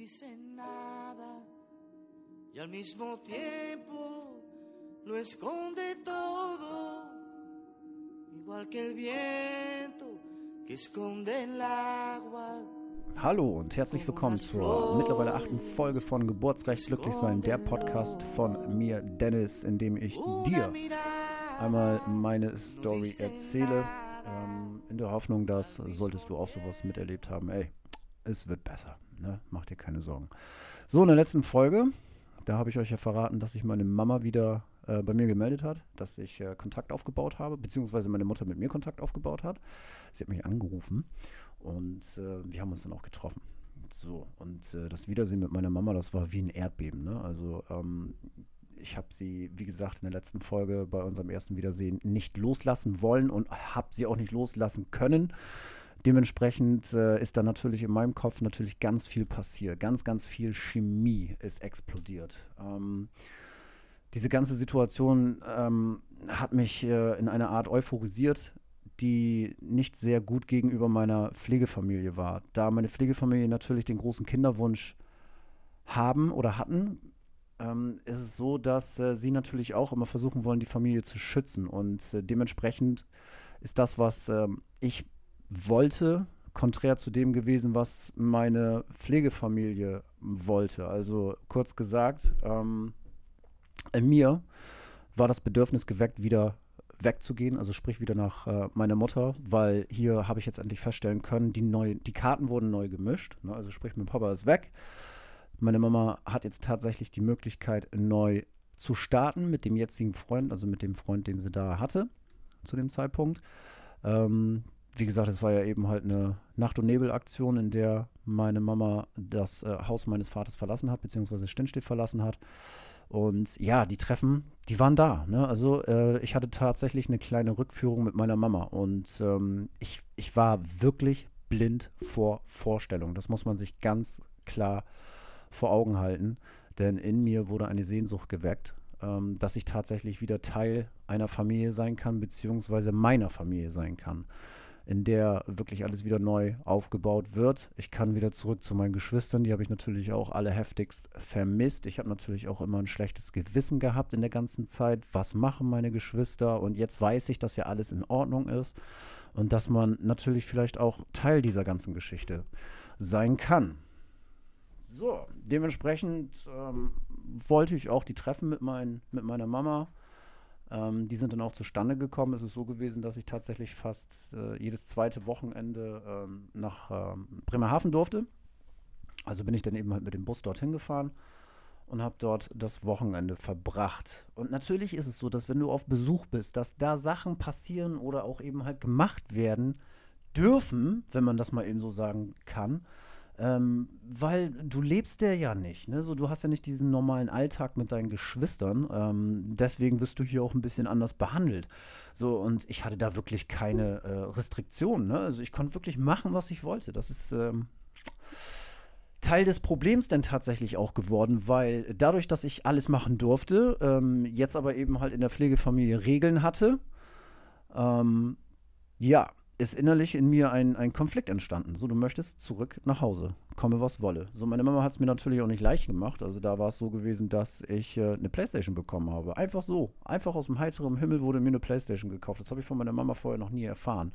dice nada. Y al mismo tiempo lo esconde todo, igual que el viento que esconde el agua. Hallo und herzlich willkommen zur mittlerweile achten Folge von Geburtsrecht glücklich sein, der Podcast von mir, Dennis, in dem ich dir einmal meine Story erzähle, ähm, in der Hoffnung, dass solltest du auch sowas miterlebt haben, ey, es wird besser, ne? Mach dir keine Sorgen. So, in der letzten Folge, da habe ich euch ja verraten, dass sich meine Mama wieder äh, bei mir gemeldet hat, dass ich äh, Kontakt aufgebaut habe, beziehungsweise meine Mutter mit mir Kontakt aufgebaut hat. Sie hat mich angerufen und äh, wir haben uns dann auch getroffen. So, und äh, das Wiedersehen mit meiner Mama, das war wie ein Erdbeben. Ne? Also, ähm, ich habe sie, wie gesagt, in der letzten Folge bei unserem ersten Wiedersehen nicht loslassen wollen und habe sie auch nicht loslassen können. Dementsprechend äh, ist da natürlich in meinem Kopf natürlich ganz viel passiert. Ganz, ganz viel Chemie ist explodiert. Ähm, diese ganze Situation ähm, hat mich äh, in einer Art euphorisiert, die nicht sehr gut gegenüber meiner Pflegefamilie war. Da meine Pflegefamilie natürlich den großen Kinderwunsch haben oder hatten, ähm, ist es so, dass äh, sie natürlich auch immer versuchen wollen, die Familie zu schützen. Und äh, dementsprechend ist das, was ähm, ich wollte, konträr zu dem gewesen, was meine Pflegefamilie wollte. Also kurz gesagt, ähm, in mir war das Bedürfnis geweckt, wieder wegzugehen, also sprich wieder nach äh, meiner Mutter, weil hier habe ich jetzt endlich feststellen können, die, neu, die Karten wurden neu gemischt. Ne? Also sprich, mein Papa ist weg. Meine Mama hat jetzt tatsächlich die Möglichkeit, neu zu starten mit dem jetzigen Freund, also mit dem Freund, den sie da hatte zu dem Zeitpunkt. Ähm, wie gesagt, es war ja eben halt eine Nacht- und Nebel-Aktion, in der meine Mama das äh, Haus meines Vaters verlassen hat, beziehungsweise Stinnstift verlassen hat. Und ja, die Treffen, die waren da. Ne? Also äh, ich hatte tatsächlich eine kleine Rückführung mit meiner Mama und ähm, ich, ich war wirklich blind vor Vorstellung. Das muss man sich ganz klar vor Augen halten, denn in mir wurde eine Sehnsucht geweckt, ähm, dass ich tatsächlich wieder Teil einer Familie sein kann, beziehungsweise meiner Familie sein kann in der wirklich alles wieder neu aufgebaut wird. Ich kann wieder zurück zu meinen Geschwistern, die habe ich natürlich auch alle heftigst vermisst. Ich habe natürlich auch immer ein schlechtes Gewissen gehabt in der ganzen Zeit. Was machen meine Geschwister? Und jetzt weiß ich, dass ja alles in Ordnung ist und dass man natürlich vielleicht auch Teil dieser ganzen Geschichte sein kann. So, dementsprechend ähm, wollte ich auch die Treffen mit, mein, mit meiner Mama ähm, die sind dann auch zustande gekommen. Es ist so gewesen, dass ich tatsächlich fast äh, jedes zweite Wochenende ähm, nach ähm, Bremerhaven durfte. Also bin ich dann eben halt mit dem Bus dorthin gefahren und habe dort das Wochenende verbracht. Und natürlich ist es so, dass wenn du auf Besuch bist, dass da Sachen passieren oder auch eben halt gemacht werden dürfen, wenn man das mal eben so sagen kann, ähm, weil du lebst der ja nicht, ne? So, du hast ja nicht diesen normalen Alltag mit deinen Geschwistern. Ähm, deswegen wirst du hier auch ein bisschen anders behandelt. So, und ich hatte da wirklich keine äh, Restriktionen, ne? Also ich konnte wirklich machen, was ich wollte. Das ist ähm, Teil des Problems denn tatsächlich auch geworden, weil dadurch, dass ich alles machen durfte, ähm, jetzt aber eben halt in der Pflegefamilie Regeln hatte, ähm, ja, ist innerlich in mir ein, ein Konflikt entstanden. So, du möchtest zurück nach Hause, komme was wolle. So, meine Mama hat es mir natürlich auch nicht leicht gemacht. Also da war es so gewesen, dass ich äh, eine Playstation bekommen habe. Einfach so. Einfach aus dem heiteren Himmel wurde mir eine Playstation gekauft. Das habe ich von meiner Mama vorher noch nie erfahren.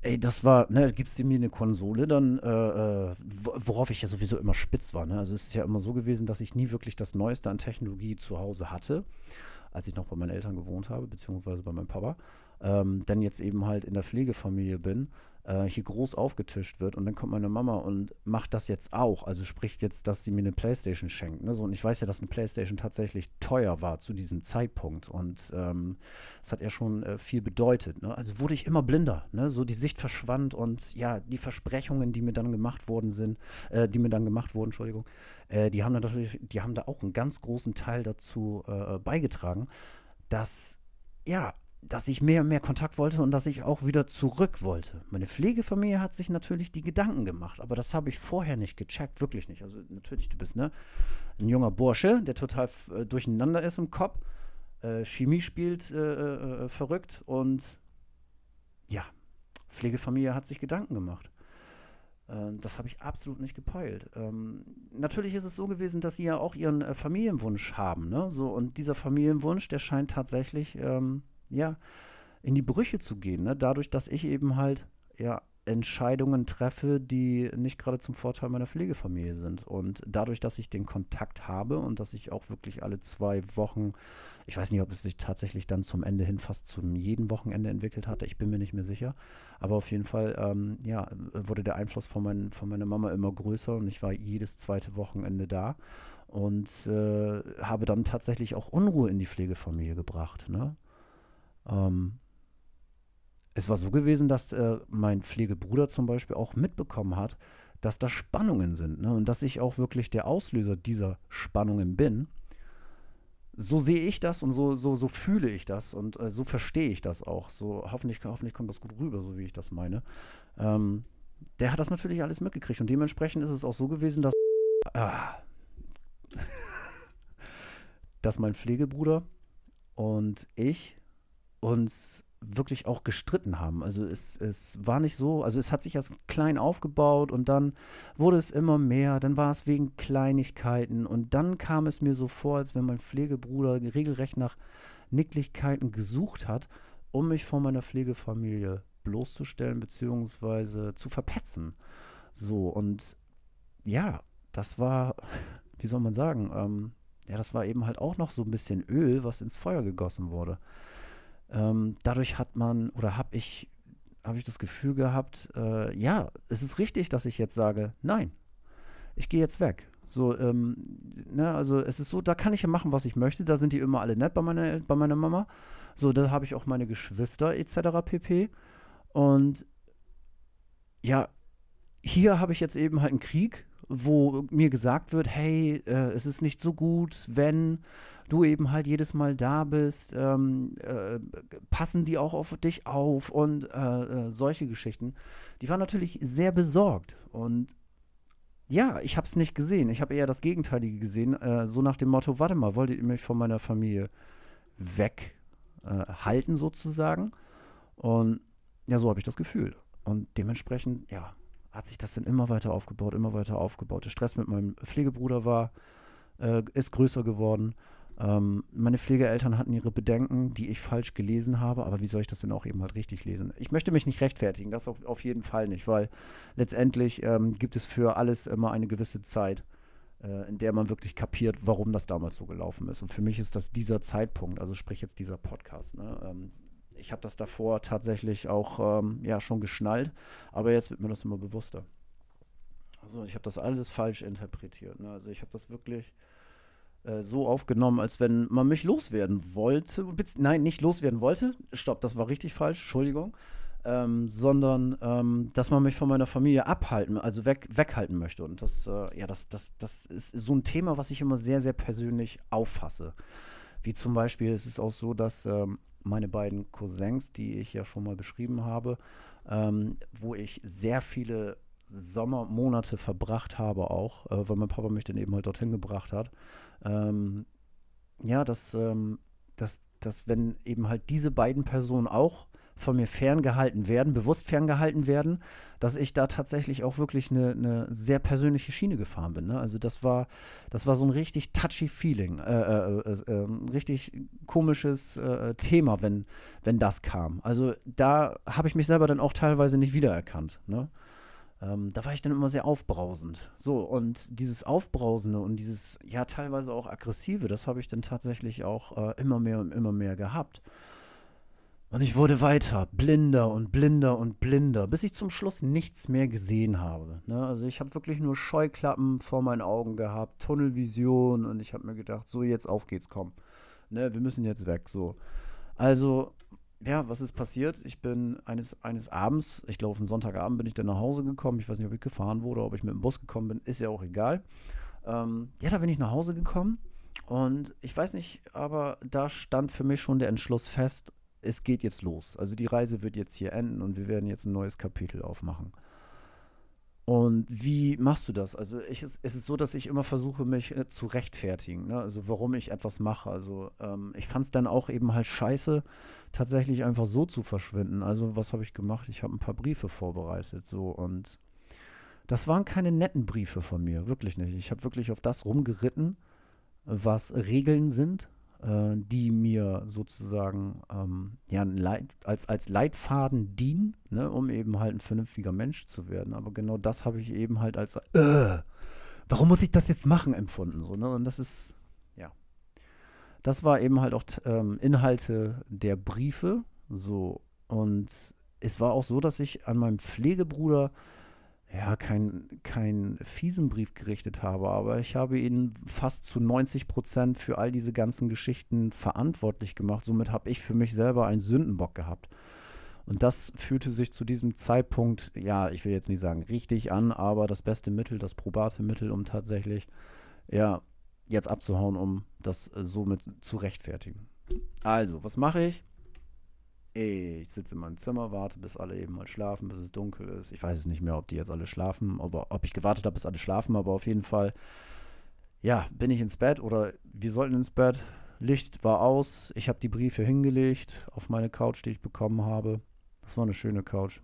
Ey, das war, ne, gibst du mir eine Konsole, dann, äh, äh worauf ich ja sowieso immer spitz war, ne? Also es ist ja immer so gewesen, dass ich nie wirklich das Neueste an Technologie zu Hause hatte, als ich noch bei meinen Eltern gewohnt habe, beziehungsweise bei meinem Papa ähm, dann jetzt eben halt in der Pflegefamilie bin, äh, hier groß aufgetischt wird und dann kommt meine Mama und macht das jetzt auch. Also spricht jetzt, dass sie mir eine Playstation schenkt. Ne? So, und ich weiß ja, dass eine Playstation tatsächlich teuer war zu diesem Zeitpunkt und ähm, hat ja schon äh, viel bedeutet. Ne? Also wurde ich immer blinder. Ne? So die Sicht verschwand und ja, die Versprechungen, die mir dann gemacht worden sind, äh, die mir dann gemacht wurden, Entschuldigung, äh, die haben natürlich, die haben da auch einen ganz großen Teil dazu äh, beigetragen, dass ja, dass ich mehr und mehr Kontakt wollte und dass ich auch wieder zurück wollte. Meine Pflegefamilie hat sich natürlich die Gedanken gemacht, aber das habe ich vorher nicht gecheckt, wirklich nicht. Also natürlich, du bist ne, ein junger Bursche, der total äh, durcheinander ist im Kopf, äh, Chemie spielt äh, äh, äh, verrückt und ja, Pflegefamilie hat sich Gedanken gemacht. Äh, das habe ich absolut nicht gepeilt. Ähm, natürlich ist es so gewesen, dass sie ja auch ihren äh, Familienwunsch haben. Ne? So, und dieser Familienwunsch, der scheint tatsächlich, ähm, ja, in die Brüche zu gehen. Ne? Dadurch, dass ich eben halt, ja, Entscheidungen treffe, die nicht gerade zum Vorteil meiner Pflegefamilie sind. Und dadurch, dass ich den Kontakt habe und dass ich auch wirklich alle zwei Wochen, ich weiß nicht, ob es sich tatsächlich dann zum Ende hin fast zum jeden Wochenende entwickelt hatte, ich bin mir nicht mehr sicher. Aber auf jeden Fall, ähm, ja, wurde der Einfluss von, mein, von meiner Mama immer größer und ich war jedes zweite Wochenende da und äh, habe dann tatsächlich auch Unruhe in die Pflegefamilie gebracht. Ne? Ähm, es war so gewesen, dass äh, mein Pflegebruder zum Beispiel auch mitbekommen hat, dass da Spannungen sind ne? und dass ich auch wirklich der Auslöser dieser Spannungen bin. So sehe ich das und so, so, so fühle ich das und äh, so verstehe ich das auch. So hoffentlich, hoffentlich kommt das gut rüber, so wie ich das meine. Ähm, der hat das natürlich alles mitgekriegt und dementsprechend ist es auch so gewesen, dass, ah, dass mein Pflegebruder und ich uns wirklich auch gestritten haben. Also es, es war nicht so, also es hat sich erst klein aufgebaut und dann wurde es immer mehr, dann war es wegen Kleinigkeiten und dann kam es mir so vor, als wenn mein Pflegebruder regelrecht nach Nicklichkeiten gesucht hat, um mich vor meiner Pflegefamilie bloßzustellen bzw. zu verpetzen. So und ja, das war, wie soll man sagen, ähm, ja, das war eben halt auch noch so ein bisschen Öl, was ins Feuer gegossen wurde. Ähm, dadurch hat man oder habe ich, habe ich das Gefühl gehabt, äh, ja, es ist richtig, dass ich jetzt sage, nein, ich gehe jetzt weg. So, ähm, ne, also es ist so, da kann ich ja machen, was ich möchte. Da sind die immer alle nett bei meiner, bei meiner Mama. So, da habe ich auch meine Geschwister etc. pp. Und ja, hier habe ich jetzt eben halt einen Krieg, wo mir gesagt wird, hey, äh, es ist nicht so gut, wenn du eben halt jedes Mal da bist, ähm, äh, passen die auch auf dich auf und äh, äh, solche Geschichten. Die waren natürlich sehr besorgt und ja, ich habe es nicht gesehen. Ich habe eher das Gegenteilige gesehen, äh, so nach dem Motto, warte mal, wolltet ihr mich von meiner Familie weghalten äh, sozusagen? Und ja, so habe ich das Gefühl. Und dementsprechend, ja, hat sich das dann immer weiter aufgebaut, immer weiter aufgebaut. Der Stress mit meinem Pflegebruder war, äh, ist größer geworden. Ähm, meine Pflegeeltern hatten ihre Bedenken, die ich falsch gelesen habe, aber wie soll ich das denn auch eben halt richtig lesen? Ich möchte mich nicht rechtfertigen, das auf, auf jeden Fall nicht, weil letztendlich ähm, gibt es für alles immer eine gewisse Zeit, äh, in der man wirklich kapiert, warum das damals so gelaufen ist. Und für mich ist das dieser Zeitpunkt, also sprich jetzt dieser Podcast. Ne? Ähm, ich habe das davor tatsächlich auch ähm, ja, schon geschnallt, aber jetzt wird mir das immer bewusster. Also ich habe das alles falsch interpretiert. Ne? Also ich habe das wirklich äh, so aufgenommen, als wenn man mich loswerden wollte. Nein, nicht loswerden wollte. Stopp, das war richtig falsch, Entschuldigung. Ähm, sondern ähm, dass man mich von meiner Familie abhalten, also weg, weghalten möchte. Und das, äh, ja, das, das, das ist so ein Thema, was ich immer sehr, sehr persönlich auffasse. Wie zum Beispiel ist es auch so, dass ähm, meine beiden Cousins, die ich ja schon mal beschrieben habe, ähm, wo ich sehr viele Sommermonate verbracht habe auch, äh, weil mein Papa mich dann eben halt dorthin gebracht hat, ähm, ja, dass, ähm, dass, dass wenn eben halt diese beiden Personen auch von mir ferngehalten werden, bewusst ferngehalten werden, dass ich da tatsächlich auch wirklich eine, eine sehr persönliche Schiene gefahren bin. Ne? Also das war, das war so ein richtig touchy Feeling, äh, äh, äh, ein ähm, richtig komisches äh, Thema, wenn, wenn das kam. Also da habe ich mich selber dann auch teilweise nicht wiedererkannt. Ne? Ähm, da war ich dann immer sehr aufbrausend. So, und dieses Aufbrausende und dieses, ja, teilweise auch aggressive, das habe ich dann tatsächlich auch äh, immer mehr und immer mehr gehabt. Und ich wurde weiter, blinder und blinder und blinder, bis ich zum Schluss nichts mehr gesehen habe. Ne? Also ich habe wirklich nur Scheuklappen vor meinen Augen gehabt, Tunnelvision und ich habe mir gedacht, so jetzt auf geht's, komm. Ne, wir müssen jetzt weg, so. Also ja, was ist passiert? Ich bin eines, eines Abends, ich glaube, auf einen Sonntagabend bin ich dann nach Hause gekommen. Ich weiß nicht, ob ich gefahren wurde, ob ich mit dem Bus gekommen bin, ist ja auch egal. Ähm, ja, da bin ich nach Hause gekommen und ich weiß nicht, aber da stand für mich schon der Entschluss fest, es geht jetzt los. Also die Reise wird jetzt hier enden und wir werden jetzt ein neues Kapitel aufmachen. Und wie machst du das? Also ich, es, ist so, dass ich immer versuche, mich äh, zu rechtfertigen, ne? also warum ich etwas mache. Also ähm, ich fand es dann auch eben halt scheiße, tatsächlich einfach so zu verschwinden. Also was habe ich gemacht? Ich habe ein paar Briefe vorbereitet so und das waren keine netten Briefe von mir, wirklich nicht. Ich habe wirklich auf das rumgeritten, was Regeln sind, äh, die mir sozusagen ähm, ja, Leit, als, als Leitfaden dienen, ne, um eben halt ein vernünftiger Mensch zu werden. Aber genau das habe ich eben halt als, äh, warum muss ich das jetzt machen, empfunden. So, ne? Und das ist, ja. Das war eben halt auch ähm, Inhalte der Briefe. So. Und es war auch so, dass ich an meinem Pflegebruder ja, keinen kein fiesen Brief gerichtet habe, aber ich habe ihn fast zu 90 Prozent für all diese ganzen Geschichten verantwortlich gemacht. Somit habe ich für mich selber einen Sündenbock gehabt. Und das fühlte sich zu diesem Zeitpunkt, ja, ich will jetzt nicht sagen richtig an, aber das beste Mittel, das probate Mittel, um tatsächlich, ja, jetzt abzuhauen, um das somit zu rechtfertigen. Also, was mache ich? Ich sitze in meinem Zimmer, warte, bis alle eben mal schlafen, bis es dunkel ist. Ich weiß es nicht mehr, ob die jetzt alle schlafen, aber ob ich gewartet habe, bis alle schlafen, aber auf jeden Fall, ja, bin ich ins Bett oder wir sollten ins Bett. Licht war aus, ich habe die Briefe hingelegt auf meine Couch, die ich bekommen habe. Das war eine schöne Couch.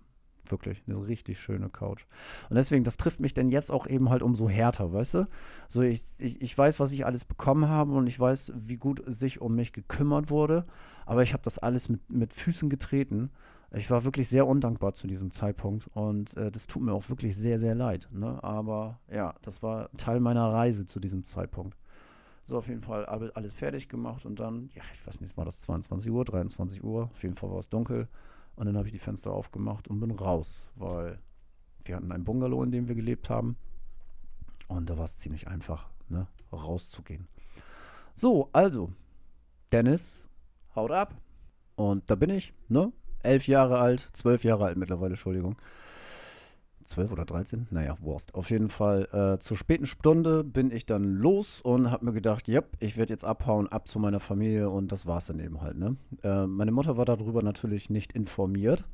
Wirklich, eine richtig schöne Couch. Und deswegen, das trifft mich denn jetzt auch eben halt umso härter, weißt du? So, ich, ich, ich weiß, was ich alles bekommen habe und ich weiß, wie gut sich um mich gekümmert wurde. Aber ich habe das alles mit, mit Füßen getreten. Ich war wirklich sehr undankbar zu diesem Zeitpunkt und äh, das tut mir auch wirklich sehr, sehr leid. Ne? Aber ja, das war Teil meiner Reise zu diesem Zeitpunkt. So, auf jeden Fall alles fertig gemacht und dann, ja, ich weiß nicht, war das 22 Uhr, 23 Uhr, auf jeden Fall war es dunkel. Und dann habe ich die Fenster aufgemacht und bin raus, weil wir hatten ein Bungalow, in dem wir gelebt haben. Und da war es ziemlich einfach, ne, rauszugehen. So, also, Dennis, haut ab. Und da bin ich, ne? Elf Jahre alt, zwölf Jahre alt mittlerweile, Entschuldigung. 12 oder 13, naja, Wurst. Auf jeden Fall äh, zur späten Stunde bin ich dann los und habe mir gedacht, ja, ich werde jetzt abhauen, ab zu meiner Familie und das war es dann eben halt. Ne? Äh, meine Mutter war darüber natürlich nicht informiert.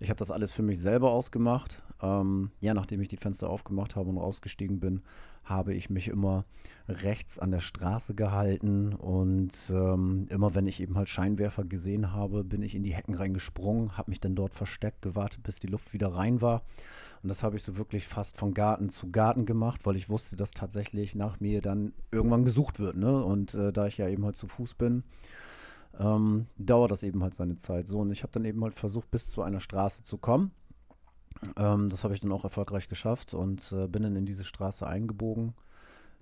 Ich habe das alles für mich selber ausgemacht. Ähm, ja, nachdem ich die Fenster aufgemacht habe und rausgestiegen bin, habe ich mich immer rechts an der Straße gehalten und ähm, immer wenn ich eben halt Scheinwerfer gesehen habe, bin ich in die Hecken reingesprungen, habe mich dann dort versteckt, gewartet, bis die Luft wieder rein war und das habe ich so wirklich fast von Garten zu Garten gemacht, weil ich wusste, dass tatsächlich nach mir dann irgendwann gesucht wird. Ne? Und äh, da ich ja eben halt zu Fuß bin, ähm, dauert das eben halt seine Zeit. So, und ich habe dann eben halt versucht, bis zu einer Straße zu kommen. Ähm, das habe ich dann auch erfolgreich geschafft und äh, bin dann in diese Straße eingebogen.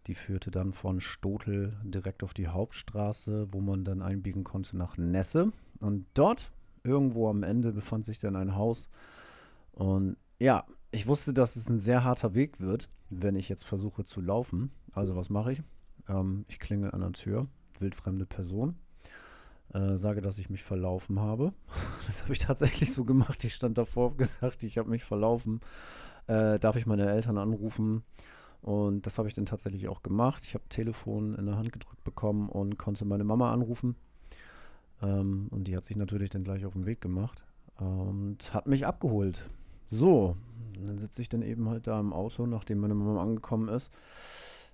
Die führte dann von Stotel direkt auf die Hauptstraße, wo man dann einbiegen konnte nach Nesse. Und dort, irgendwo am Ende, befand sich dann ein Haus. Und ja, ich wusste, dass es ein sehr harter Weg wird, wenn ich jetzt versuche zu laufen. Also was mache ich? Ähm, ich klingel an der Tür, wildfremde Person, äh, sage, dass ich mich verlaufen habe. Das habe ich tatsächlich so gemacht. Ich stand davor, habe gesagt, ich habe mich verlaufen. Äh, darf ich meine Eltern anrufen? Und das habe ich dann tatsächlich auch gemacht. Ich habe Telefon in der Hand gedrückt bekommen und konnte meine Mama anrufen. Ähm, und die hat sich natürlich dann gleich auf den Weg gemacht und hat mich abgeholt. So, dann sitze ich dann eben halt da im Auto, nachdem meine Mama angekommen ist.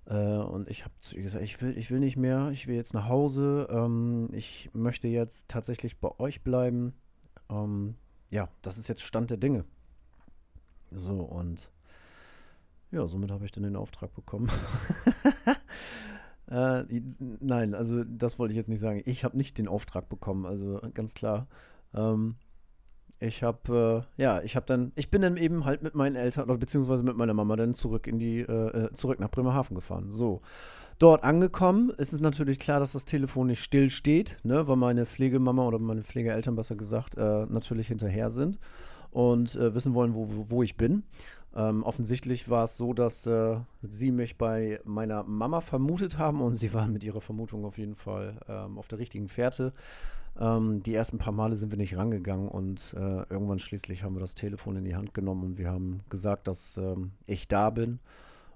Äh, und ich habe zu ihr gesagt, ich will, ich will nicht mehr, ich will jetzt nach Hause. Ähm, ich möchte jetzt tatsächlich bei euch bleiben. Ähm, ja, das ist jetzt Stand der Dinge. So, und ja, somit habe ich dann den Auftrag bekommen. äh, nein, also das wollte ich jetzt nicht sagen. Ich habe nicht den Auftrag bekommen, also ganz klar. Ähm, ich habe, äh, ja, ich habe dann, ich bin dann eben halt mit meinen Eltern oder beziehungsweise mit meiner Mama dann zurück in die, äh, äh, zurück nach Bremerhaven gefahren. So. Dort angekommen ist es natürlich klar, dass das Telefon nicht still steht, ne, weil meine Pflegemama oder meine Pflegeeltern besser gesagt äh, natürlich hinterher sind und äh, wissen wollen, wo, wo, wo ich bin. Ähm, offensichtlich war es so, dass äh, sie mich bei meiner Mama vermutet haben und sie waren mit ihrer Vermutung auf jeden Fall ähm, auf der richtigen Fährte. Ähm, die ersten paar Male sind wir nicht rangegangen und äh, irgendwann schließlich haben wir das Telefon in die Hand genommen und wir haben gesagt, dass ähm, ich da bin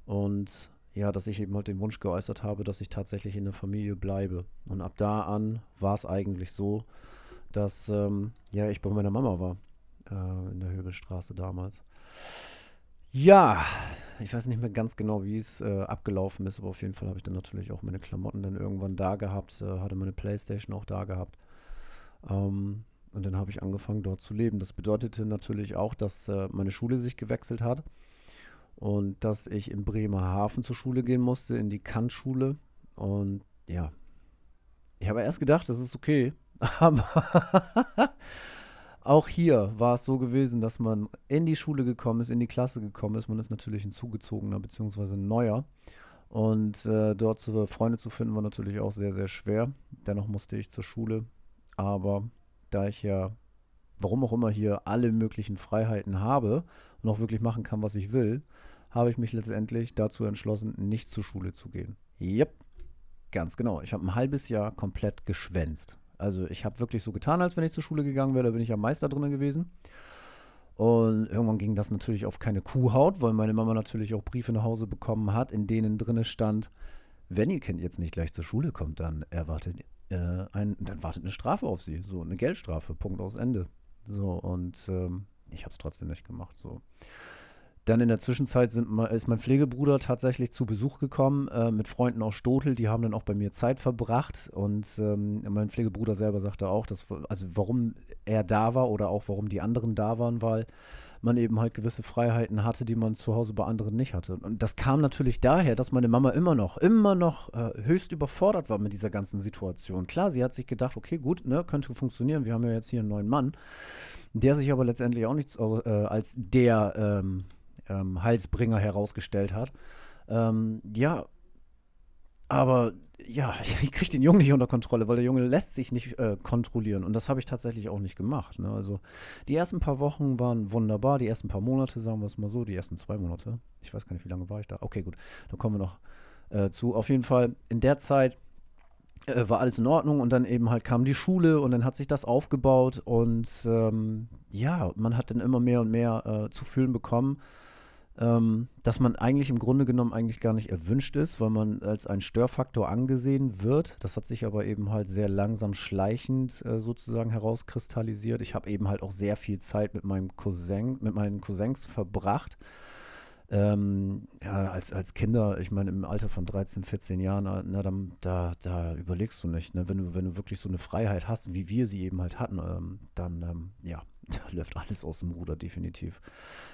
und ja, dass ich eben halt den Wunsch geäußert habe, dass ich tatsächlich in der Familie bleibe. Und ab da an war es eigentlich so, dass ähm, ja, ich bei meiner Mama war äh, in der Höbelstraße damals. Ja, ich weiß nicht mehr ganz genau, wie es äh, abgelaufen ist, aber auf jeden Fall habe ich dann natürlich auch meine Klamotten dann irgendwann da gehabt, äh, hatte meine Playstation auch da gehabt. Ähm, und dann habe ich angefangen, dort zu leben. Das bedeutete natürlich auch, dass äh, meine Schule sich gewechselt hat. und dass ich in Bremerhaven zur Schule gehen musste, in die Kantschule. Und ja, ich habe erst gedacht, das ist okay, aber auch hier war es so gewesen, dass man in die Schule gekommen ist, in die Klasse gekommen ist. Man ist natürlich ein zugezogener bzw. neuer. Und äh, dort zu, Freunde zu finden war natürlich auch sehr, sehr schwer. Dennoch musste ich zur Schule. Aber da ich ja, warum auch immer hier alle möglichen Freiheiten habe und auch wirklich machen kann, was ich will, habe ich mich letztendlich dazu entschlossen, nicht zur Schule zu gehen. Yep, ganz genau. Ich habe ein halbes Jahr komplett geschwänzt. Also ich habe wirklich so getan, als wenn ich zur Schule gegangen wäre, da bin ich am Meister drin gewesen. Und irgendwann ging das natürlich auf keine Kuhhaut, weil meine Mama natürlich auch Briefe nach Hause bekommen hat, in denen drinne stand, wenn ihr Kind jetzt nicht gleich zur Schule kommt, dann erwartet äh, ein, dann wartet eine Strafe auf sie, so eine Geldstrafe, Punkt aus Ende. So und ähm, ich habe es trotzdem nicht gemacht. So dann in der Zwischenzeit sind, ist mein Pflegebruder tatsächlich zu Besuch gekommen äh, mit Freunden aus Stotel. Die haben dann auch bei mir Zeit verbracht. Und ähm, mein Pflegebruder selber sagte auch, dass, also warum er da war oder auch warum die anderen da waren, weil man eben halt gewisse Freiheiten hatte, die man zu Hause bei anderen nicht hatte. Und das kam natürlich daher, dass meine Mama immer noch, immer noch äh, höchst überfordert war mit dieser ganzen Situation. Klar, sie hat sich gedacht, okay, gut, ne, könnte funktionieren. Wir haben ja jetzt hier einen neuen Mann, der sich aber letztendlich auch nicht äh, als der ähm, ähm, Halsbringer herausgestellt hat. Ähm, ja, aber ja, ich kriege den Jungen nicht unter Kontrolle, weil der Junge lässt sich nicht äh, kontrollieren. Und das habe ich tatsächlich auch nicht gemacht. Ne? Also die ersten paar Wochen waren wunderbar, die ersten paar Monate, sagen wir es mal so, die ersten zwei Monate. Ich weiß gar nicht, wie lange war ich da. Okay, gut, da kommen wir noch äh, zu. Auf jeden Fall in der Zeit äh, war alles in Ordnung und dann eben halt kam die Schule und dann hat sich das aufgebaut und ähm, ja, man hat dann immer mehr und mehr äh, zu fühlen bekommen ähm, dass man eigentlich im Grunde genommen eigentlich gar nicht erwünscht ist, weil man als ein Störfaktor angesehen wird. Das hat sich aber eben halt sehr langsam schleichend äh, sozusagen herauskristallisiert. Ich habe eben halt auch sehr viel Zeit mit meinem Cousin, mit meinen Cousins verbracht. Ähm, ja, als, als Kinder, ich meine, im Alter von 13, 14 Jahren, na, dann, da, da überlegst du nicht, ne? wenn, du, wenn du wirklich so eine Freiheit hast, wie wir sie eben halt hatten, ähm, dann, ähm, ja, da läuft alles aus dem Ruder, definitiv.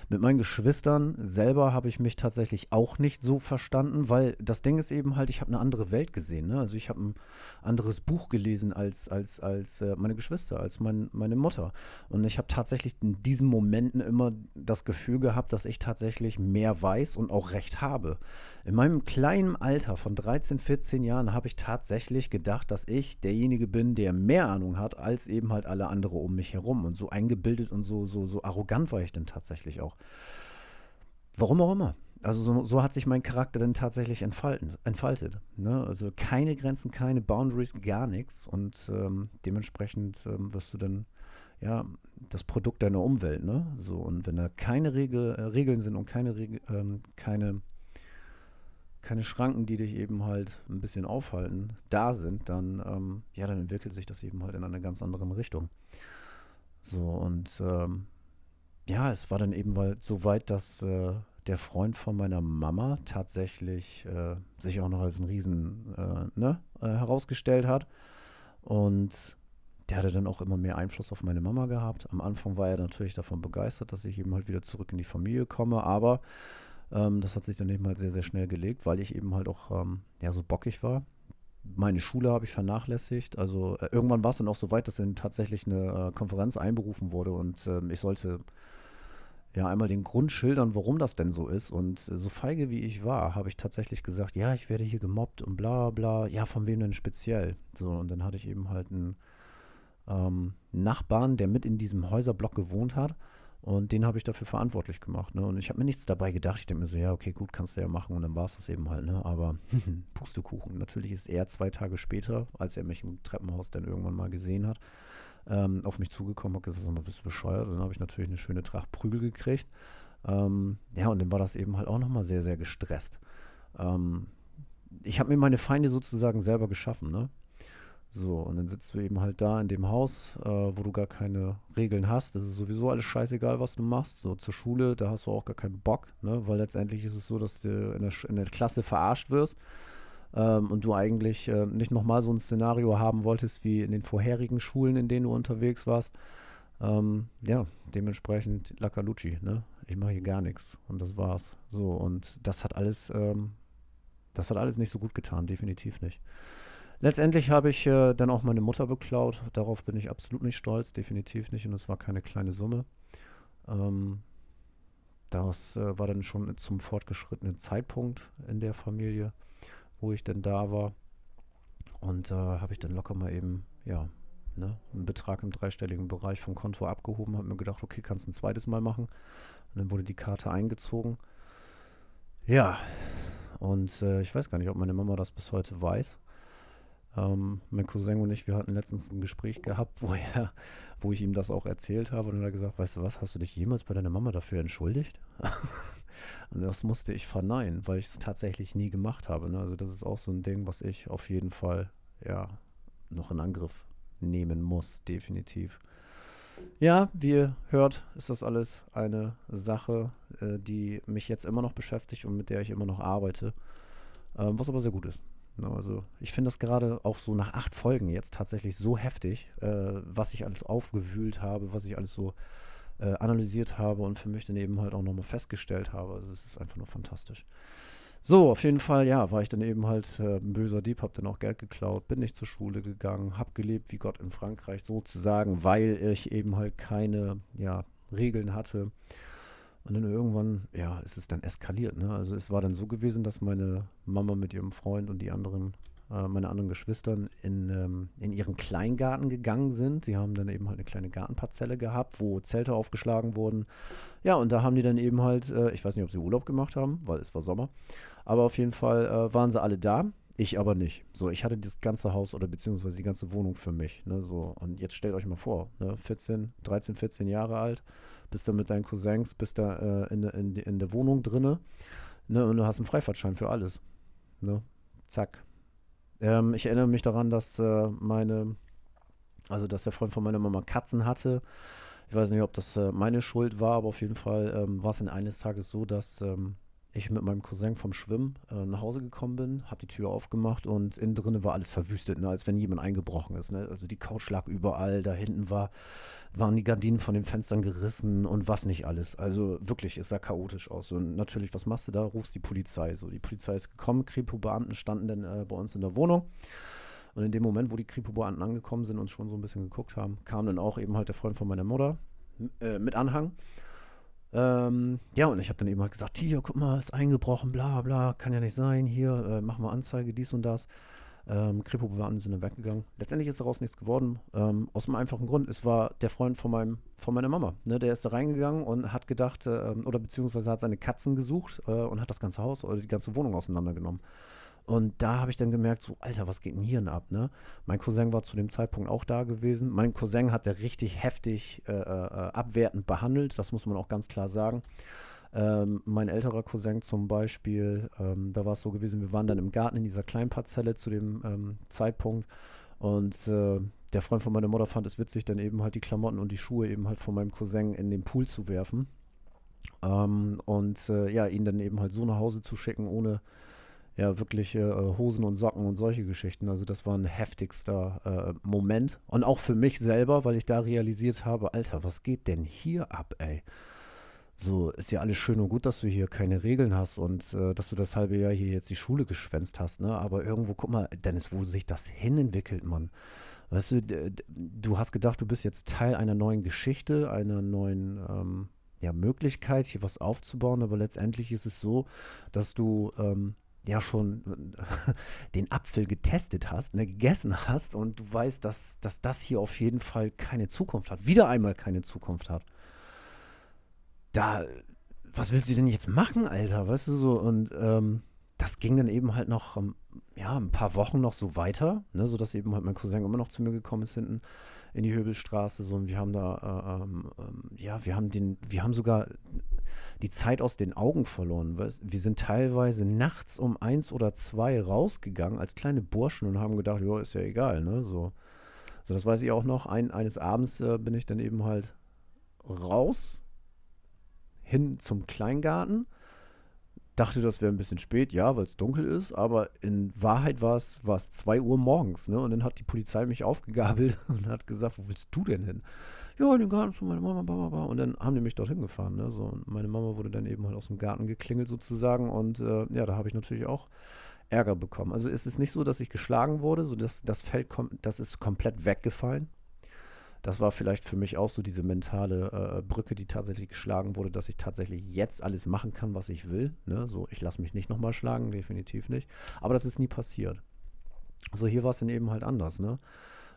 Mit meinen Geschwistern selber habe ich mich tatsächlich auch nicht so verstanden, weil das Ding ist eben halt, ich habe eine andere Welt gesehen. Ne? Also ich habe ein anderes Buch gelesen als, als, als äh, meine Geschwister, als mein, meine Mutter. Und ich habe tatsächlich in diesen Momenten immer das Gefühl gehabt, dass ich tatsächlich mehr weiß und auch recht habe. In meinem kleinen Alter von 13, 14 Jahren habe ich tatsächlich gedacht, dass ich derjenige bin, der mehr Ahnung hat als eben halt alle anderen um mich herum. Und so eingebildet und so, so, so arrogant war ich dann tatsächlich auch. Warum auch immer. Also so, so hat sich mein Charakter dann tatsächlich entfalten, entfaltet. Ne? Also keine Grenzen, keine Boundaries, gar nichts. Und ähm, dementsprechend ähm, wirst du dann ja das Produkt deiner Umwelt. Ne? So und wenn da keine Regel, äh, Regeln sind und keine, ähm, keine keine Schranken, die dich eben halt ein bisschen aufhalten, da sind, dann, ähm, ja, dann entwickelt sich das eben halt in eine ganz andere Richtung. So, und ähm, ja, es war dann eben halt so weit, dass äh, der Freund von meiner Mama tatsächlich äh, sich auch noch als ein Riesen äh, ne, äh, herausgestellt hat. Und der hatte dann auch immer mehr Einfluss auf meine Mama gehabt. Am Anfang war er natürlich davon begeistert, dass ich eben halt wieder zurück in die Familie komme, aber ähm, das hat sich dann eben halt sehr, sehr schnell gelegt, weil ich eben halt auch ähm, ja, so bockig war. Meine Schule habe ich vernachlässigt. Also äh, irgendwann war es dann auch so weit, dass dann tatsächlich eine äh, Konferenz einberufen wurde und äh, ich sollte ja einmal den Grund schildern, warum das denn so ist. Und äh, so feige wie ich war, habe ich tatsächlich gesagt, ja, ich werde hier gemobbt und bla bla. Ja, von wem denn speziell? So, und dann hatte ich eben halt einen ähm, Nachbarn, der mit in diesem Häuserblock gewohnt hat. Und den habe ich dafür verantwortlich gemacht. Ne? Und ich habe mir nichts dabei gedacht. Ich denke mir so, ja, okay, gut, kannst du ja machen. Und dann war es das eben halt. Ne? Aber Pustekuchen. Natürlich ist er zwei Tage später, als er mich im Treppenhaus dann irgendwann mal gesehen hat, ähm, auf mich zugekommen und gesagt, sag mal, bist du bescheuert? Und dann habe ich natürlich eine schöne Tracht Prügel gekriegt. Ähm, ja, und dann war das eben halt auch nochmal sehr, sehr gestresst. Ähm, ich habe mir meine Feinde sozusagen selber geschaffen. Ne? So, und dann sitzt du eben halt da in dem Haus, äh, wo du gar keine Regeln hast. Das ist sowieso alles scheißegal, was du machst. So zur Schule, da hast du auch gar keinen Bock, ne? weil letztendlich ist es so, dass du in der, in der Klasse verarscht wirst ähm, und du eigentlich äh, nicht nochmal so ein Szenario haben wolltest wie in den vorherigen Schulen, in denen du unterwegs warst. Ähm, ja, dementsprechend Lakalucci, ne? Ich mache hier gar nichts. Und das war's. So, und das hat alles, ähm, das hat alles nicht so gut getan, definitiv nicht. Letztendlich habe ich äh, dann auch meine Mutter beklaut. Darauf bin ich absolut nicht stolz, definitiv nicht. Und es war keine kleine Summe. Ähm, das äh, war dann schon zum fortgeschrittenen Zeitpunkt in der Familie, wo ich dann da war. Und da äh, habe ich dann locker mal eben, ja, ne, einen Betrag im dreistelligen Bereich vom Konto abgehoben, habe mir gedacht, okay, kannst ein zweites Mal machen. Und dann wurde die Karte eingezogen. Ja, und äh, ich weiß gar nicht, ob meine Mama das bis heute weiß. Ähm, mein Cousin und ich, wir hatten letztens ein Gespräch gehabt, wo, er, wo ich ihm das auch erzählt habe. Und er hat gesagt, weißt du was, hast du dich jemals bei deiner Mama dafür entschuldigt? und das musste ich verneinen, weil ich es tatsächlich nie gemacht habe. Ne? Also das ist auch so ein Ding, was ich auf jeden Fall ja noch in Angriff nehmen muss, definitiv. Ja, wie ihr hört, ist das alles eine Sache, äh, die mich jetzt immer noch beschäftigt und mit der ich immer noch arbeite, äh, was aber sehr gut ist. Ne, also ich finde das gerade auch so nach acht Folgen jetzt tatsächlich so heftig, äh, was ich alles aufgewühlt habe, was ich alles so äh, analysiert habe und für mich dann eben halt auch nochmal festgestellt habe. Also es ist einfach nur fantastisch. So, auf jeden Fall, ja, war ich dann eben halt äh, ein böser Dieb, hab dann auch Geld geklaut, bin nicht zur Schule gegangen, hab gelebt wie Gott in Frankreich sozusagen, weil ich eben halt keine, ja, Regeln hatte. Und dann irgendwann, ja, ist es dann eskaliert. Ne? Also es war dann so gewesen, dass meine Mama mit ihrem Freund und die anderen, äh, meine anderen Geschwistern in, ähm, in ihren Kleingarten gegangen sind. Sie haben dann eben halt eine kleine Gartenparzelle gehabt, wo Zelte aufgeschlagen wurden. Ja, und da haben die dann eben halt, äh, ich weiß nicht, ob sie Urlaub gemacht haben, weil es war Sommer. Aber auf jeden Fall äh, waren sie alle da. Ich aber nicht. So, ich hatte das ganze Haus oder beziehungsweise die ganze Wohnung für mich. Ne, so. Und jetzt stellt euch mal vor, ne, 14, 13, 14 Jahre alt bist da mit deinen Cousins, bist da äh, in, in, in, der Wohnung drinne ne, und du hast einen Freifahrtschein für alles. Ne? Zack. Ähm, ich erinnere mich daran, dass äh, meine, also dass der Freund von meiner Mama Katzen hatte. Ich weiß nicht, ob das äh, meine Schuld war, aber auf jeden Fall ähm, war es in eines Tages so, dass ähm, ich mit meinem Cousin vom Schwimmen äh, nach Hause gekommen bin, habe die Tür aufgemacht und innen drinnen war alles verwüstet, ne, als wenn jemand eingebrochen ist. Ne? Also die Couch lag überall, da hinten war, waren die Gardinen von den Fenstern gerissen und was nicht alles. Also wirklich, es sah chaotisch aus. Und natürlich, was machst du da? Rufst die Polizei. So, die Polizei ist gekommen, Kripo-Beamten standen dann äh, bei uns in der Wohnung. Und in dem Moment, wo die Kripo-Beamten angekommen sind und schon so ein bisschen geguckt haben, kam dann auch eben halt der Freund von meiner Mutter äh, mit Anhang. Ähm, ja, und ich habe dann eben halt gesagt, hier, guck mal, ist eingebrochen, bla bla, kann ja nicht sein, hier, äh, machen wir Anzeige, dies und das. Ähm, Kripo-Beamten sind dann weggegangen. Letztendlich ist daraus nichts geworden. Ähm, aus einem einfachen Grund. Es war der Freund von, meinem, von meiner Mama. Ne? Der ist da reingegangen und hat gedacht, äh, oder beziehungsweise hat seine Katzen gesucht äh, und hat das ganze Haus oder die ganze Wohnung auseinandergenommen. Und da habe ich dann gemerkt, so, Alter, was geht denn hier denn ab, ne? Mein Cousin war zu dem Zeitpunkt auch da gewesen. Mein Cousin hat er richtig heftig äh, äh, abwertend behandelt, das muss man auch ganz klar sagen. Ähm, mein älterer Cousin zum Beispiel, ähm, da war es so gewesen, wir waren dann im Garten in dieser Kleinparzelle zu dem ähm, Zeitpunkt und äh, der Freund von meiner Mutter fand es witzig, dann eben halt die Klamotten und die Schuhe eben halt von meinem Cousin in den Pool zu werfen. Ähm, und äh, ja, ihn dann eben halt so nach Hause zu schicken, ohne ja wirklich äh, Hosen und Socken und solche Geschichten. Also das war ein heftigster äh, Moment. Und auch für mich selber, weil ich da realisiert habe, Alter, was geht denn hier ab, ey? So, ist ja alles schön und gut, dass du hier keine Regeln hast und äh, dass du das halbe Jahr hier jetzt die Schule geschwänzt hast, ne? Aber irgendwo, guck mal, Dennis, wo sich das hin entwickelt, Mann. Weißt du, du hast gedacht, du bist jetzt Teil einer neuen Geschichte, einer neuen ähm, ja, Möglichkeit, hier was aufzubauen, aber letztendlich ist es so, dass du ähm, ja schon den Apfel getestet hast, ne, gegessen hast und du weißt, dass, dass das hier auf jeden Fall keine Zukunft hat, wieder einmal keine Zukunft hat. Da, was willst du denn jetzt machen, Alter? Weißt du so? Und ähm, das ging dann eben halt noch, ähm, ja, ein paar Wochen noch so weiter, ne, sodass eben halt mein Cousin immer noch zu mir gekommen ist hinten in die Höbelstraße so und wir haben da, äh, ähm, ähm ja, wir haben den, wir haben sogar die Zeit aus den Augen verloren. Wir sind teilweise nachts um eins oder zwei rausgegangen als kleine Burschen und haben gedacht, ja, ist ja egal, ne? So, so das weiß ich auch noch. Ein, eines Abends äh, bin ich dann eben halt raus, hin zum Kleingarten. Dachte, das wäre ein bisschen spät, ja, weil es dunkel ist, aber in Wahrheit war es 2 Uhr morgens, ne? Und dann hat die Polizei mich aufgegabelt und hat gesagt, wo willst du denn hin? Ja, in den Garten zu meiner Mama, bla, bla. und dann haben die mich dorthin gefahren. Ne? So, und meine Mama wurde dann eben halt aus dem Garten geklingelt sozusagen und äh, ja, da habe ich natürlich auch Ärger bekommen. Also es ist nicht so, dass ich geschlagen wurde, so dass das Feld das ist komplett weggefallen. Das war vielleicht für mich auch so diese mentale äh, Brücke, die tatsächlich geschlagen wurde, dass ich tatsächlich jetzt alles machen kann, was ich will. Ne? So, ich lasse mich nicht nochmal schlagen, definitiv nicht. Aber das ist nie passiert. So, hier war es dann eben halt anders. Ne?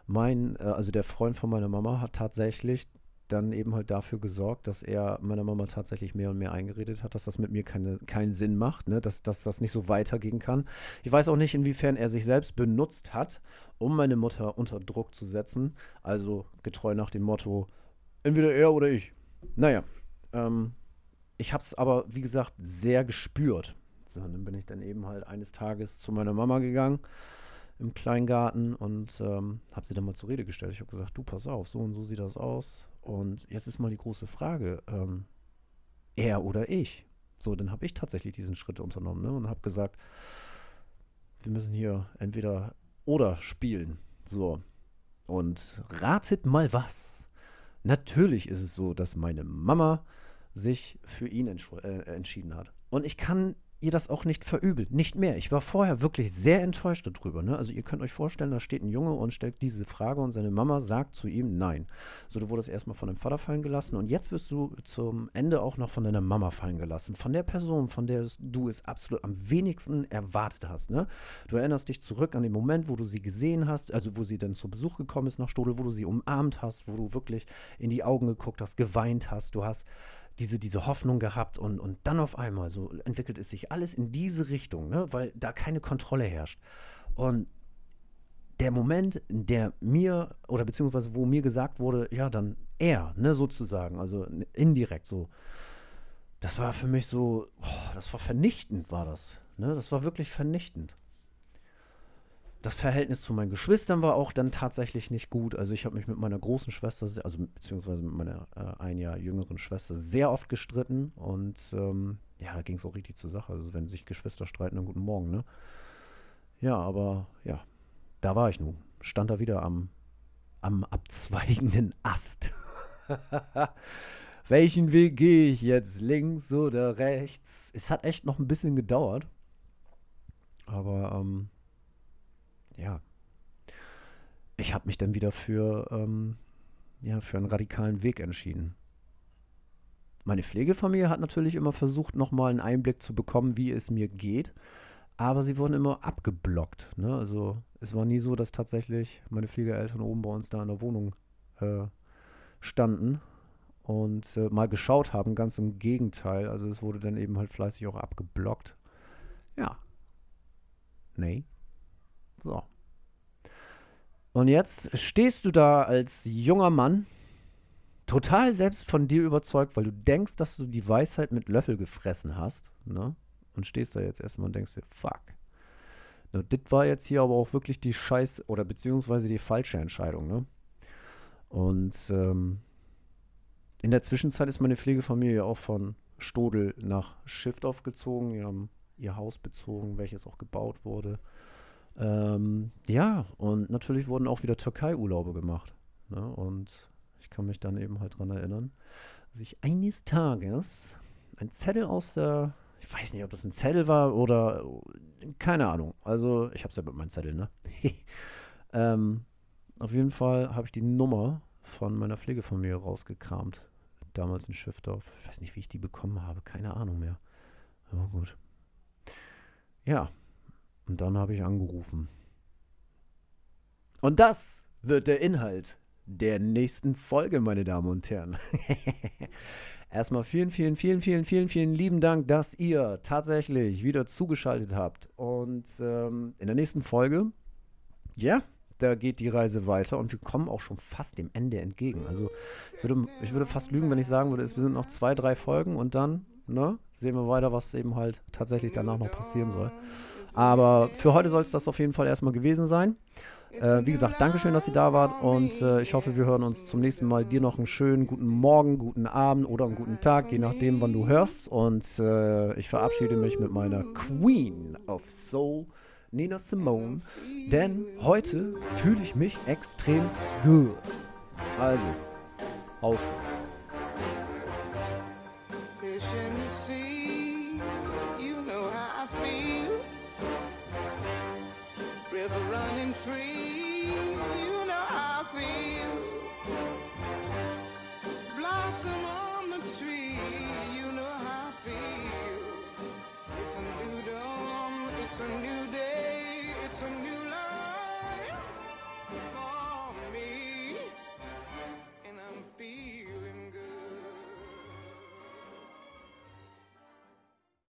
Mein, äh, also der Freund von meiner Mama hat tatsächlich dann eben halt dafür gesorgt, dass er meiner Mama tatsächlich mehr und mehr eingeredet hat, dass das mit mir keine, keinen Sinn macht, ne? dass, dass das nicht so weitergehen kann. Ich weiß auch nicht, inwiefern er sich selbst benutzt hat, um meine Mutter unter Druck zu setzen. Also getreu nach dem Motto, entweder er oder ich. Naja, ähm, ich habe es aber, wie gesagt, sehr gespürt. So, dann bin ich dann eben halt eines Tages zu meiner Mama gegangen im Kleingarten und ähm, habe sie dann mal zur Rede gestellt. Ich habe gesagt, du pass auf, so und so sieht das aus. Und jetzt ist mal die große Frage, ähm, er oder ich? So, dann habe ich tatsächlich diesen Schritt unternommen ne, und habe gesagt, wir müssen hier entweder oder spielen. So. Und ratet mal was. Natürlich ist es so, dass meine Mama sich für ihn äh, entschieden hat. Und ich kann ihr das auch nicht verübelt. Nicht mehr. Ich war vorher wirklich sehr enttäuscht darüber. Ne? Also ihr könnt euch vorstellen, da steht ein Junge und stellt diese Frage und seine Mama sagt zu ihm Nein. So, du wurdest erstmal von deinem Vater fallen gelassen und jetzt wirst du zum Ende auch noch von deiner Mama fallen gelassen. Von der Person, von der du es absolut am wenigsten erwartet hast. Ne? Du erinnerst dich zurück an den Moment, wo du sie gesehen hast, also wo sie dann zu Besuch gekommen ist nach Stodel, wo du sie umarmt hast, wo du wirklich in die Augen geguckt hast, geweint hast. Du hast diese, diese Hoffnung gehabt und, und dann auf einmal so entwickelt es sich alles in diese Richtung, ne? weil da keine Kontrolle herrscht. Und der Moment, der mir oder beziehungsweise wo mir gesagt wurde, ja, dann er, ne, sozusagen, also indirekt so, das war für mich so, oh, das war vernichtend, war das. Ne? Das war wirklich vernichtend das Verhältnis zu meinen Geschwistern war auch dann tatsächlich nicht gut. Also ich habe mich mit meiner großen Schwester, also beziehungsweise mit meiner äh, ein Jahr jüngeren Schwester sehr oft gestritten und ähm, ja, da ging es auch richtig zur Sache. Also wenn sich Geschwister streiten, dann guten Morgen, ne? Ja, aber ja, da war ich nun. Stand da wieder am, am abzweigenden Ast. Welchen Weg gehe ich jetzt? Links oder rechts? Es hat echt noch ein bisschen gedauert. Aber ähm, ja, ich habe mich dann wieder für, ähm, ja, für einen radikalen Weg entschieden. Meine Pflegefamilie hat natürlich immer versucht, nochmal einen Einblick zu bekommen, wie es mir geht. Aber sie wurden immer abgeblockt. Ne? Also es war nie so, dass tatsächlich meine Pflegeeltern oben bei uns da in der Wohnung äh, standen und äh, mal geschaut haben. Ganz im Gegenteil. Also es wurde dann eben halt fleißig auch abgeblockt. Ja. Nee. So. Und jetzt stehst du da als junger Mann, total selbst von dir überzeugt, weil du denkst, dass du die Weisheit mit Löffel gefressen hast, ne? Und stehst da jetzt erstmal und denkst dir, fuck. Ne, das war jetzt hier aber auch wirklich die Scheiß- oder beziehungsweise die falsche Entscheidung, ne? Und ähm, in der Zwischenzeit ist meine Pflegefamilie auch von Stodel nach Schiffdorf gezogen. Die haben ihr Haus bezogen, welches auch gebaut wurde. Ähm, ja, und natürlich wurden auch wieder Türkei-Urlaube gemacht. Ne? Und ich kann mich dann eben halt dran erinnern, dass ich eines Tages ein Zettel aus der, ich weiß nicht, ob das ein Zettel war oder keine Ahnung. Also, ich habe es ja mit meinem Zettel, ne? ähm, auf jeden Fall habe ich die Nummer von meiner Pflegefamilie rausgekramt. Damals in Schiffdorf. Ich weiß nicht, wie ich die bekommen habe. Keine Ahnung mehr. Aber gut. Ja, und dann habe ich angerufen. Und das wird der Inhalt der nächsten Folge, meine Damen und Herren. Erstmal vielen, vielen, vielen, vielen, vielen, vielen lieben Dank, dass ihr tatsächlich wieder zugeschaltet habt. Und ähm, in der nächsten Folge, ja, da geht die Reise weiter und wir kommen auch schon fast dem Ende entgegen. Also ich würde, ich würde fast lügen, wenn ich sagen würde, es sind noch zwei, drei Folgen und dann ne, sehen wir weiter, was eben halt tatsächlich danach noch passieren soll. Aber für heute soll es das auf jeden Fall erstmal gewesen sein. Äh, wie gesagt, Dankeschön, dass ihr da wart und äh, ich hoffe, wir hören uns zum nächsten Mal. Dir noch einen schönen guten Morgen, guten Abend oder einen guten Tag, je nachdem, wann du hörst. Und äh, ich verabschiede mich mit meiner Queen of Soul, Nina Simone, denn heute fühle ich mich extrem gut. Also, Auf free.